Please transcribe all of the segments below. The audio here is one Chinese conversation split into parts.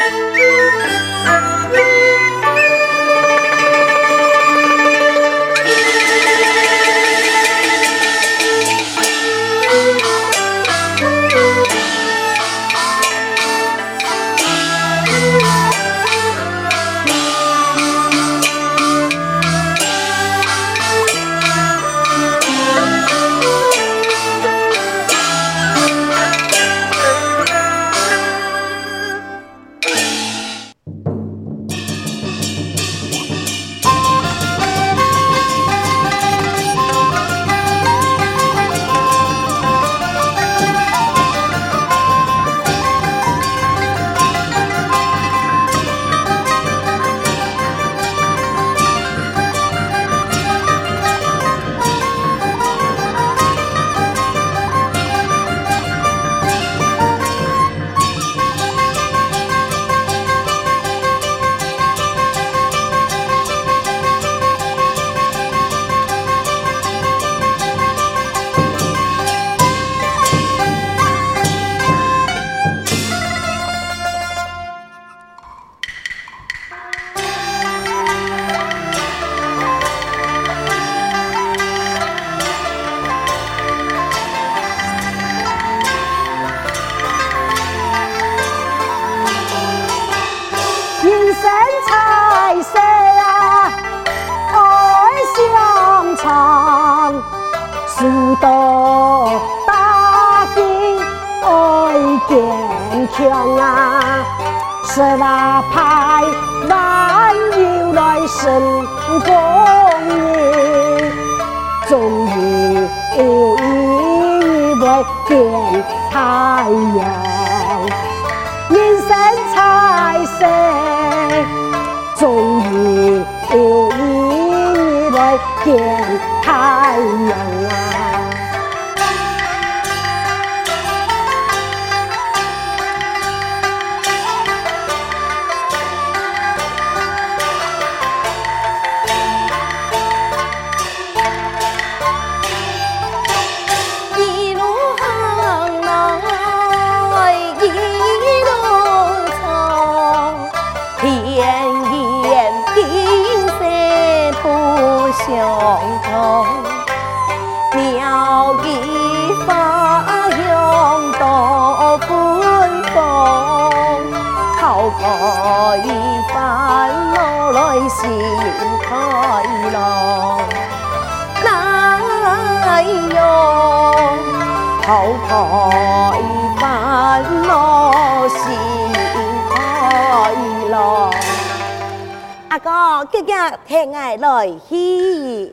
you 诸多大德爱坚强啊，十八派万有来神供养，终有一位变太阳，人生彩色，终有。哦，给给，天伢来嘿。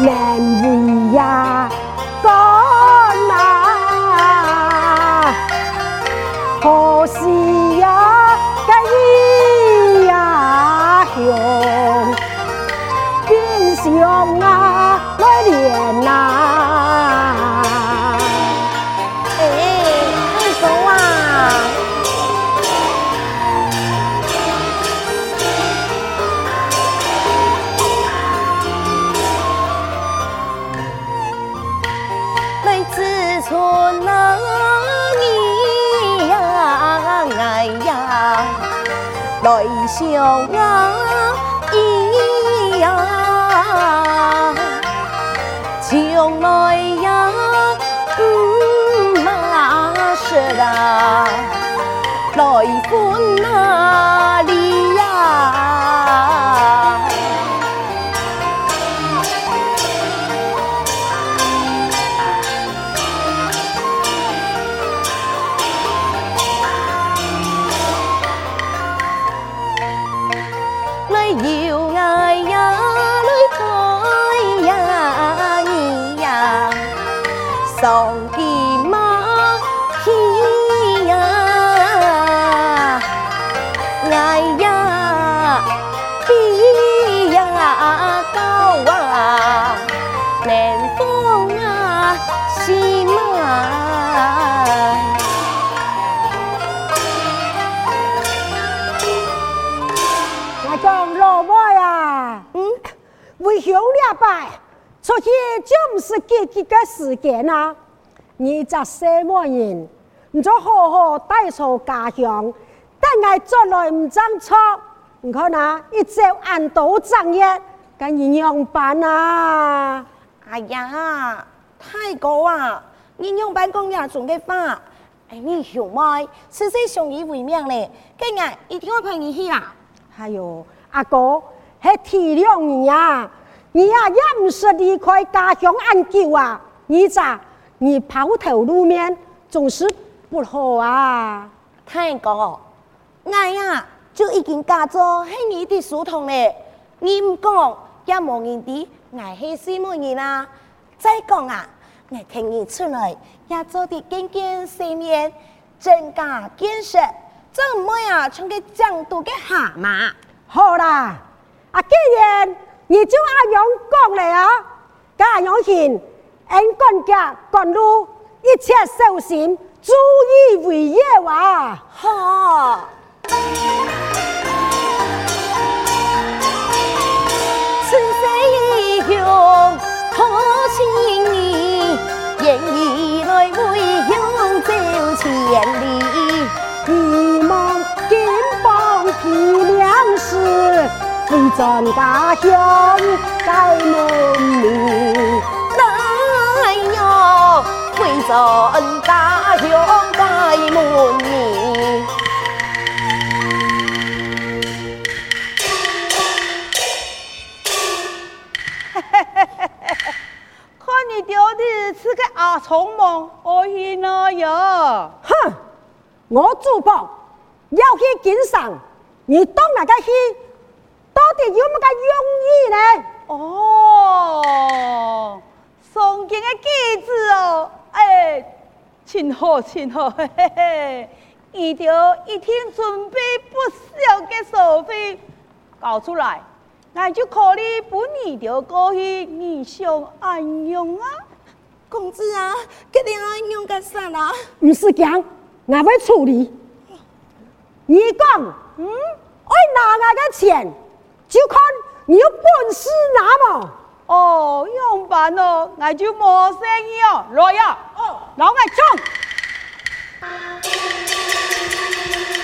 Man. 将来呀，不迷失啊，来奔哪里呀？是给吉个时间啊？二十岁么人？你就好好带出家乡，但系出来唔争错，你看呐，一朝安度正业，搵营养品啊！哎呀，太高啊！营养品工人仲几花，哎，你熊猫，此时相依为命咧？今日一定要陪你去啊！哎呦，阿哥，还体谅你呀！你呀也不是离开家乡安久啊，你咋你抛头露面总是不好啊？听讲，俺呀就已经嫁做县里的书童了，你唔讲，也莫人知俺是什么人啊？再讲啊，我听你出来也做的见见世面，增加见识，怎么有穿个脏土的蛤蟆。好啦，阿建言。你就阿勇讲了，家勇贤，俺干家干路，一切小心，注意为业哇！好。此生英愿以泪为酒，再千。咱家乡在门里，能哟，会咱家乡在门里？哈哈哈看你丢的，是个阿重门，我去哪哼，我主播要去经赏，你当然个去。到底有么个用意呢？哦，上京的机子哦，哎，幸好幸好，嘿嘿 嘿，一条一天准备不少的手费搞出来，那就可以本年就过去异常安用啊！公子啊，确定安用个啥啦？不是讲，我会处理。你讲，嗯，我拿我个钱？就看你有本事拿嘛！哦，用办咯？我就没生意哦，来呀！哦，老爱冲。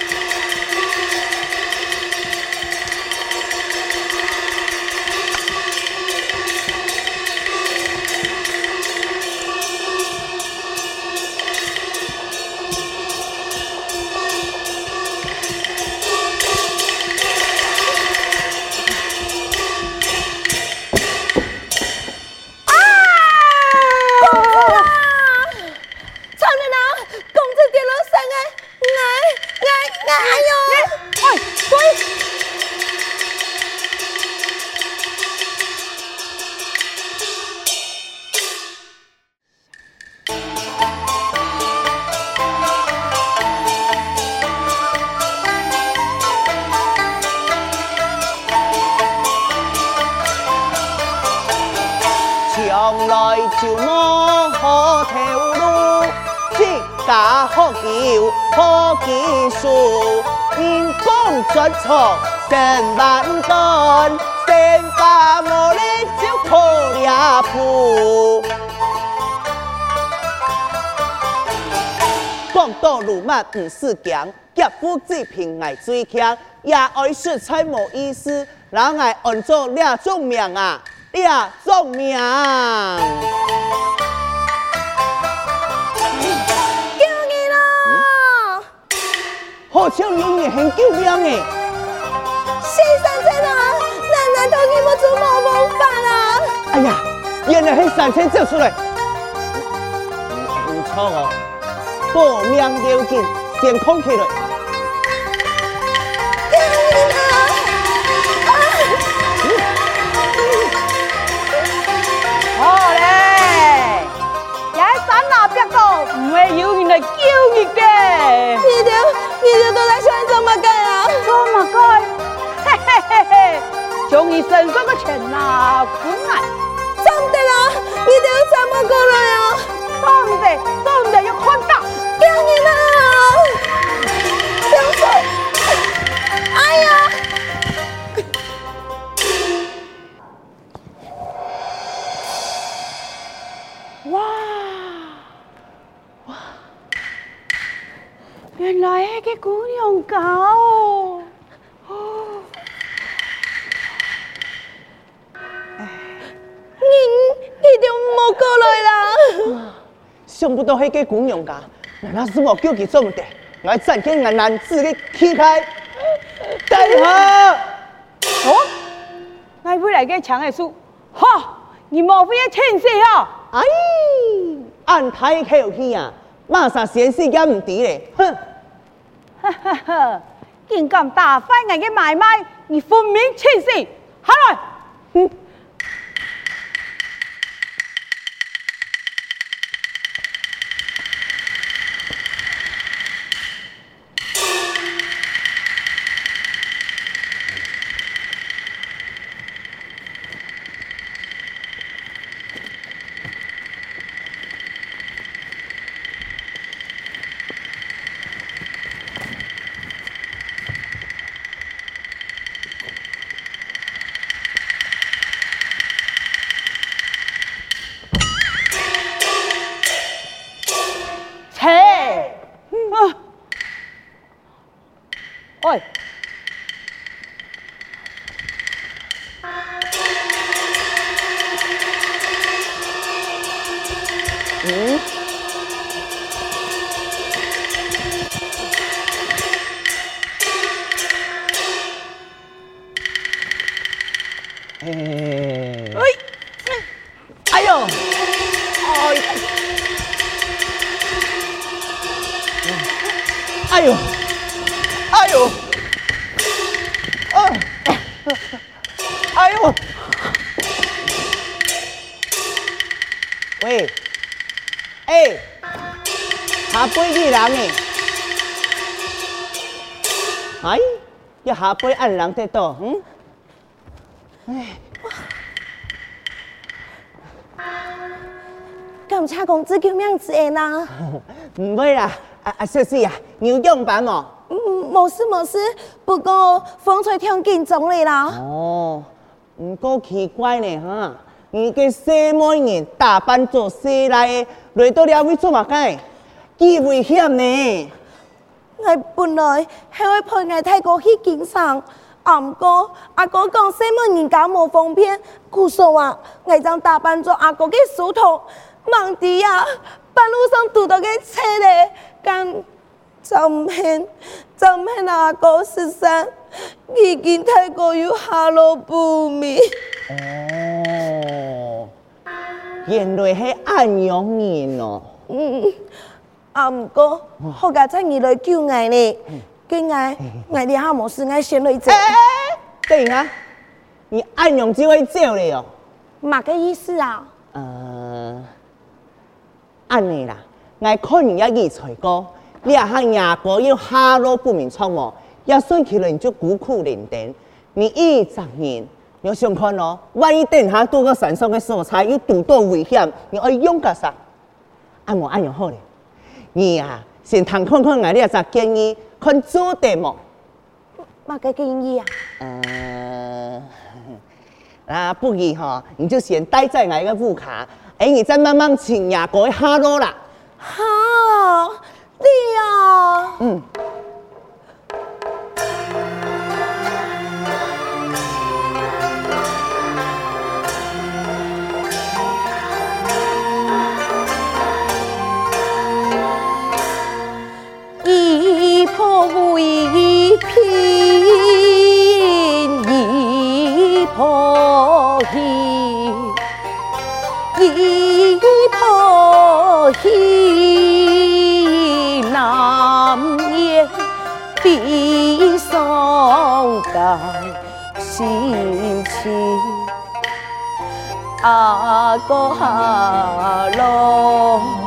千万断，先发无日就靠你阿父。碰路慢不是强，夹富济贫爱最强。也爱说财无意思，人爱按做抓总命啊，抓总命。叫你好像有人很救命同你们做毛办啊？哎呀，原来很山前走出来，你错哦，保命要紧，先空起来。好嘞，不会有人来救你个。你这、你这都在想怎么搞啊？怎么搞？从你身上个钱了，你过来啊！要看到，哎呀！哇！哇！原来这个姑娘高、哦。想不到迄个公用噶，原来是我叫起做唔得？俺斩开俺男子的膝盖，大哥，哦，俺不来个抢的书，哈，你莫非要欠死哦？哎，俺太后天啊，马上显示也唔得嘞。哼，哈哈哈，竟敢打翻人个买卖，你分明欠死，来。哎，要下杯安人太多，嗯，哎，哇！咁差工资叫咩样子的呢？唔会啦，啊啊，说是啊，牛角板哦。嗯，冇事冇事，不过风吹痛肩肿咧啦。哦，唔过奇怪呢哈，你嘅西装嘅打扮做西来，来到了位做乜鬼？机会险呢。Ngài buồn nói, hãy hơi phơi ngài thay cô khi kính sáng. Ẩm cô, à cô còn xem một nhìn cá một phong biên. Cụ sổ à, ngài đang tà bàn cho à cô cái số thổ. Mạng tí à, bàn lưu xong tụ đó cái xe đề. Càng chồng hẹn, chồng hẹn à cô sư sáng. Khi kính thay cô yếu hà lô bù mì. Ồ, hiện rồi hãy ăn nhóm nhìn nó. Ừ. 啊，唔过好个仔，二来救我呢，个爱爱啲好模事，爱先去借。对啊，你按用就会借了哦，嘛个意思啊？呃，安尼啦，爱可能要二才哥，你啊喊牙哥要下落不明，错误，要算起来你就孤苦伶仃。你二十年，你要想看哦，万一等下多个神伤嘅蔬菜，要多到危险，你要勇敢个啥？按我按阳好嘞。你啊，先谈看看俺的作业建议，看做的么？哪个建议啊？呃，啊，不急哈，你就先待在俺个屋卡，哎，你再慢慢请呀，过一下喽啦。好，对呀。嗯。一片一片破晓，一片破南雁比翔在心情。阿哥哈喽。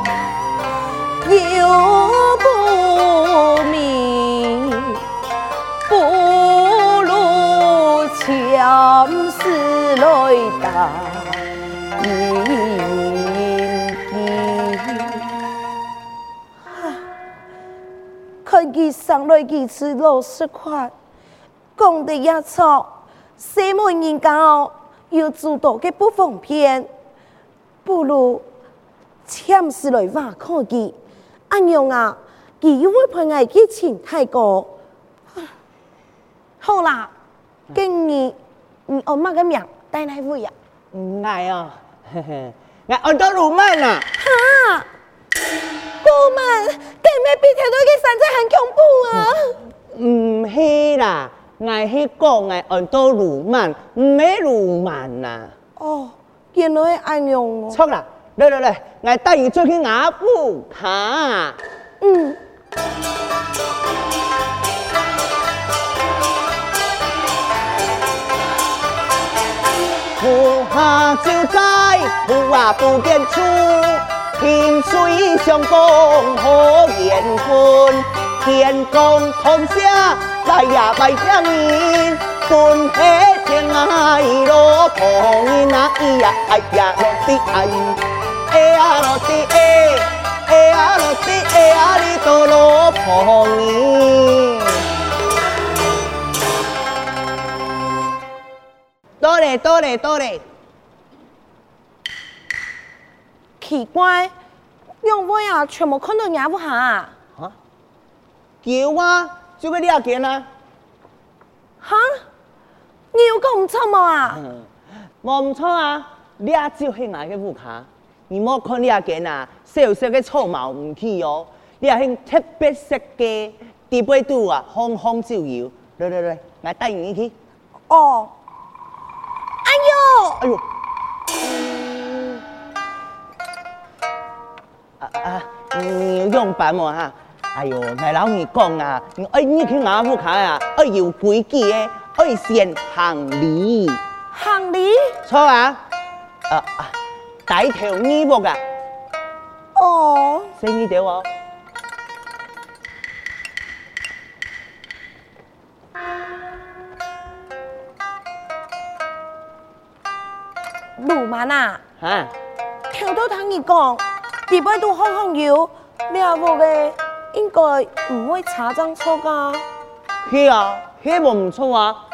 来几次老师块，讲得也错。西门人家哦，有诸多的不方便，不如请私来玩可技。阿娘啊，一位朋友嘅钱太高。好啦，给你，你阿妈个命带来未啊？唔来哦，嘿嘿，来，我到路买啦。哈。怖嘛，計咩變睇到嘅神真係很恐怖啊！唔係啦，我係講我按到魯曼，唔係魯曼啦。哦，原來係安用。錯啦，嚟嚟嚟，我帶你做去雅布卡。嗯。不怕就在，不啊不变出。平水相共好言君，天公好生在也未听人分。嘿听啊，罗婆尼呐，伊呀哎呀罗嗦哎，嘿呀罗嗦哎，嘿呀罗嗦哎呀哩哆罗婆尼。哆唻哆唻哆唻。奇怪，两杯啊，全部看到伢不下啊？啊？叫我，就么你也跟啊？哈？你有搞唔错啊？啊？我唔错啊！你也就有去伢个屋下，你莫看伢跟啊，细小嘅粗毛唔起你伢兴特别色嘅，地背度啊，风风就由。来来来，我带你去。哦。哎呦！哎呦！啊，用板嘛哈，哎呦，我老你讲啊，你爱你去我屋企啊，有规矩的，爱先行礼。行礼？错啊，啊啊，带头你无噶？哦。声音跳哦。鲁曼啊，啊，听到他讲。日本都晃晃搖，咩無嘅，應該唔會差張錯㗎。係啊，係冇唔錯啊。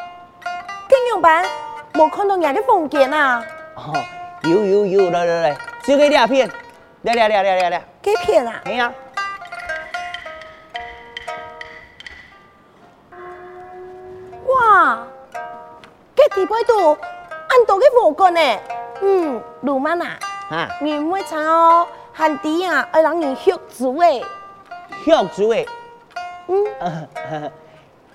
天用版冇看到人啲風景啊。哦，有有有，來來來，就給兩片，來來來來來來。幾片啊？係啊。哇，嘅地板度，按到嘅無干呢。嗯，路漫啊。啊。你唔會差哦。汉帝啊，阿人用血煮诶，血煮诶，嗯，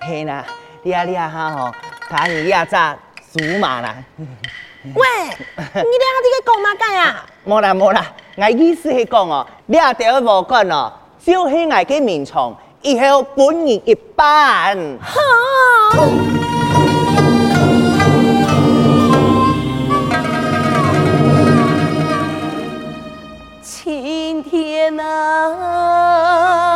是 啦，你阿你阿哈吼，他二阿在煮马啦。喂，你咧阿个讲哪间啊？莫 啦莫啦，我意思系讲哦，你阿对我无讲哦，就系我个面床，伊系本人一班。哼。今天啊。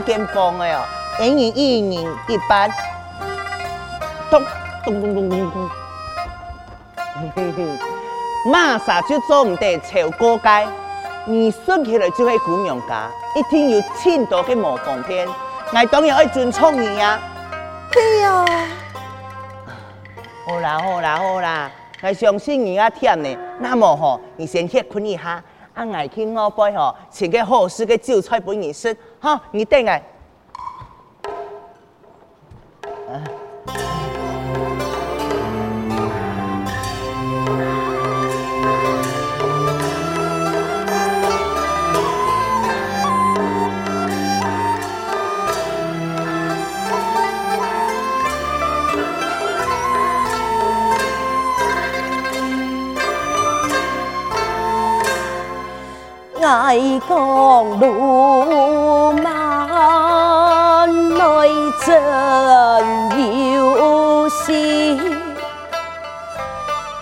跟风的哦，年年一年一般，咚咚咚咚咚咚，嘿嘿 马上就做唔得炒锅盖，你顺起来就会姑娘家，一定有千多个模仿片，我当然爱尊重你伢。对呀，好啦好啦好啦，我相信你啊，忝呢，那么吼，你先歇困一下，啊，我去我杯吼，请个好师的韭菜给你吃。ha nghĩ tên này ngài còn đủ 怎又是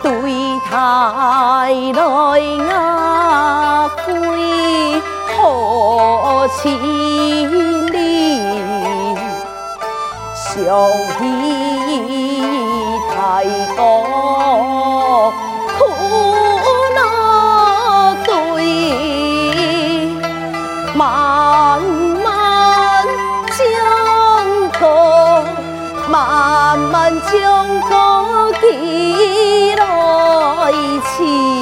对台内阿贵何千里，上天。起。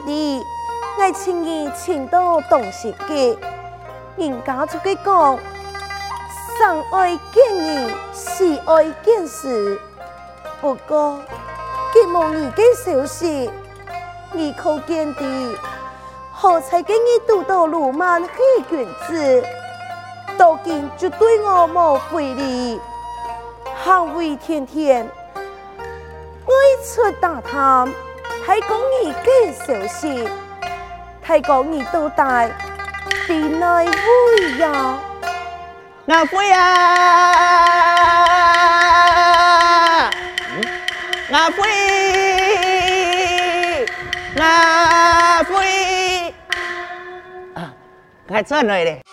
的，爱轻易请到东西给，人家出去讲，上爱见你，喜爱见事。不过，吉望你给小心，你可见的，好才给你读到鲁满黑君子，多见就对我冇费力，捍卫天天，爱出大汤。还讲几个消息，还讲几多代，几耐不呀？哪不呀？哪不？哪不？该说来一？